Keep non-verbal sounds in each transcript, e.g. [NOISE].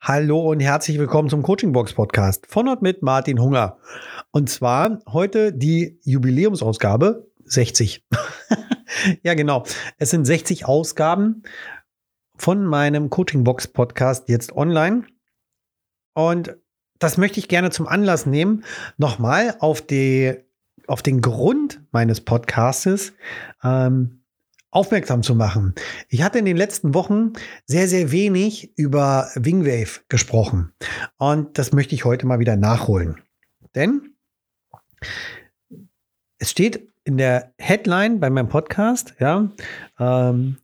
Hallo und herzlich willkommen zum Coaching Box Podcast von und mit Martin Hunger. Und zwar heute die Jubiläumsausgabe 60. [LAUGHS] ja, genau. Es sind 60 Ausgaben von meinem Coaching Box Podcast jetzt online. Und das möchte ich gerne zum Anlass nehmen, nochmal auf, die, auf den Grund meines Podcastes ähm, aufmerksam zu machen. Ich hatte in den letzten Wochen sehr, sehr wenig über Wingwave gesprochen. Und das möchte ich heute mal wieder nachholen. Denn es steht in der Headline bei meinem Podcast, ja, ähm,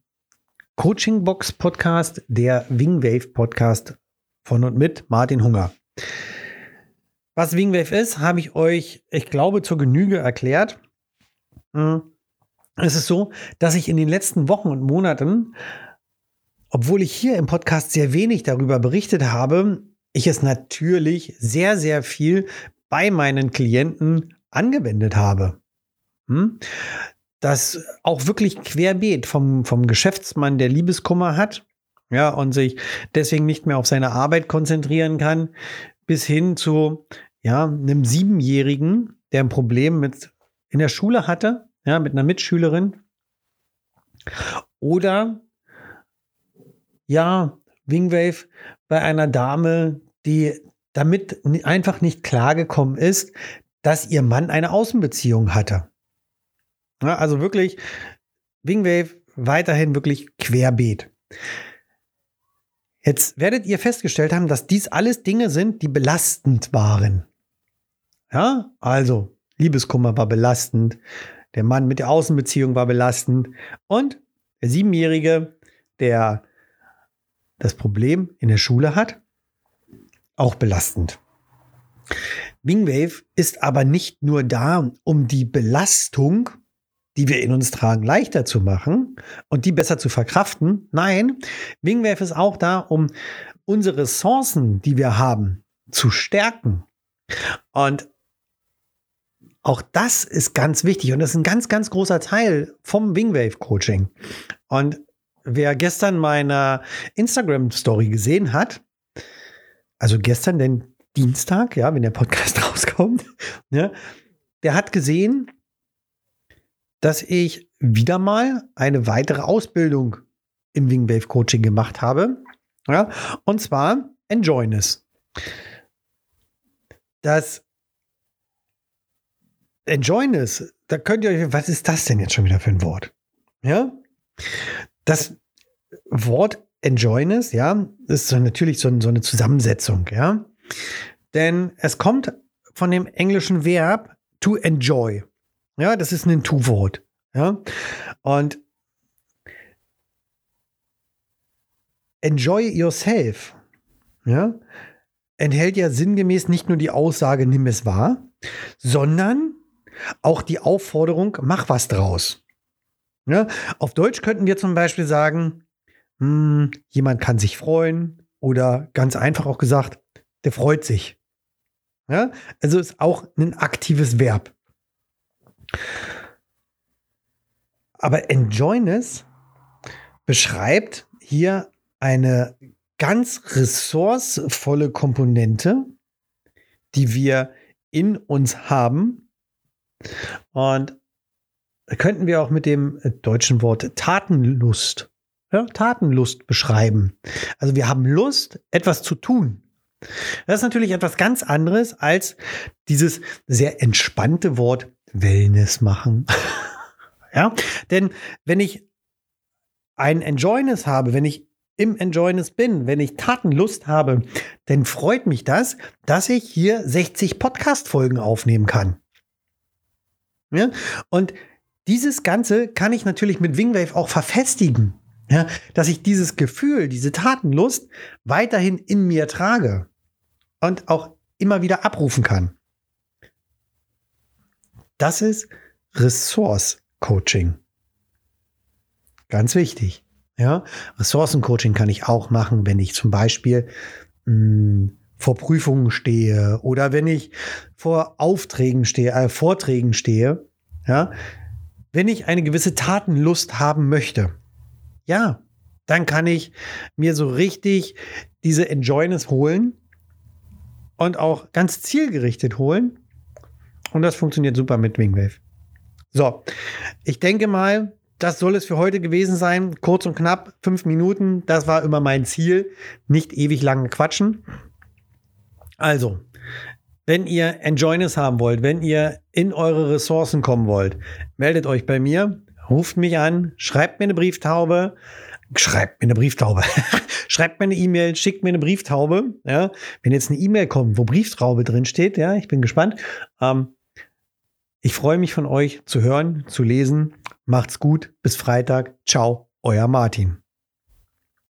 Coaching Box Podcast, der Wingwave Podcast von und mit Martin Hunger. Was Wingwave ist, habe ich euch, ich glaube, zur Genüge erklärt. Hm. Es ist so, dass ich in den letzten Wochen und Monaten, obwohl ich hier im Podcast sehr wenig darüber berichtet habe, ich es natürlich sehr, sehr viel bei meinen Klienten angewendet habe. Hm? Das auch wirklich querbeet vom, vom Geschäftsmann, der Liebeskummer hat, ja, und sich deswegen nicht mehr auf seine Arbeit konzentrieren kann, bis hin zu, ja, einem Siebenjährigen, der ein Problem mit in der Schule hatte, ja, mit einer Mitschülerin. Oder ja, Wingwave bei einer Dame, die damit einfach nicht klargekommen ist, dass ihr Mann eine Außenbeziehung hatte. Ja, also wirklich Wingwave weiterhin wirklich querbeet. Jetzt werdet ihr festgestellt haben, dass dies alles Dinge sind, die belastend waren. Ja, also Liebeskummer war belastend, der Mann mit der Außenbeziehung war belastend und der Siebenjährige, der das Problem in der Schule hat, auch belastend. Wingwave ist aber nicht nur da, um die Belastung, die wir in uns tragen, leichter zu machen und die besser zu verkraften. Nein, Wingwave ist auch da, um unsere Ressourcen, die wir haben, zu stärken. Und auch das ist ganz wichtig und das ist ein ganz, ganz großer Teil vom Wingwave Coaching. Und wer gestern meine Instagram Story gesehen hat, also gestern, den Dienstag, ja, wenn der Podcast [LAUGHS] rauskommt, ja, der hat gesehen, dass ich wieder mal eine weitere Ausbildung im Wingwave Coaching gemacht habe. Ja, und zwar Enjoyness. Das Enjoyness, da könnt ihr euch, was ist das denn jetzt schon wieder für ein Wort? Ja, das Wort Enjoyness, ja, ist so natürlich so, so eine Zusammensetzung, ja. Denn es kommt von dem englischen Verb to enjoy. Ja, das ist ein Tu-Wort. Ja, und enjoy yourself, ja, enthält ja sinngemäß nicht nur die Aussage, nimm es wahr, sondern auch die Aufforderung, mach was draus. Ja, auf Deutsch könnten wir zum Beispiel sagen, hm, jemand kann sich freuen oder ganz einfach auch gesagt, der freut sich. Ja, also ist auch ein aktives Verb. Aber Enjoyness beschreibt hier eine ganz ressourcevolle Komponente, die wir in uns haben und könnten wir auch mit dem deutschen Wort Tatenlust, ja, Tatenlust beschreiben. Also wir haben Lust, etwas zu tun. Das ist natürlich etwas ganz anderes als dieses sehr entspannte Wort Wellness machen. [LAUGHS] ja, denn wenn ich ein Enjoyness habe, wenn ich im Enjoyness bin, wenn ich Tatenlust habe, dann freut mich das, dass ich hier 60 Podcast-Folgen aufnehmen kann. Ja? Und dieses Ganze kann ich natürlich mit Wingwave auch verfestigen. Ja? Dass ich dieses Gefühl, diese Tatenlust weiterhin in mir trage und auch immer wieder abrufen kann. Das ist Ressource-Coaching. Ganz wichtig. Ja, Ressourcencoaching kann ich auch machen, wenn ich zum Beispiel mh, hm, vor Prüfungen stehe oder wenn ich vor Aufträgen stehe, äh, Vorträgen stehe, ja, wenn ich eine gewisse Tatenlust haben möchte, ja, dann kann ich mir so richtig diese Enjoyness holen und auch ganz zielgerichtet holen. Und das funktioniert super mit Wingwave. So, ich denke mal, das soll es für heute gewesen sein. Kurz und knapp, fünf Minuten. Das war immer mein Ziel. Nicht ewig lange quatschen. Also, wenn ihr Enjoyness haben wollt, wenn ihr in eure Ressourcen kommen wollt, meldet euch bei mir, ruft mich an, schreibt mir eine Brieftaube, schreibt mir eine Brieftaube, [LAUGHS] schreibt mir eine E-Mail, schickt mir eine Brieftaube. Ja, wenn jetzt eine E-Mail kommt, wo Brieftaube drin steht, ja, ich bin gespannt. Ähm, ich freue mich von euch zu hören, zu lesen. Macht's gut. Bis Freitag. Ciao, euer Martin.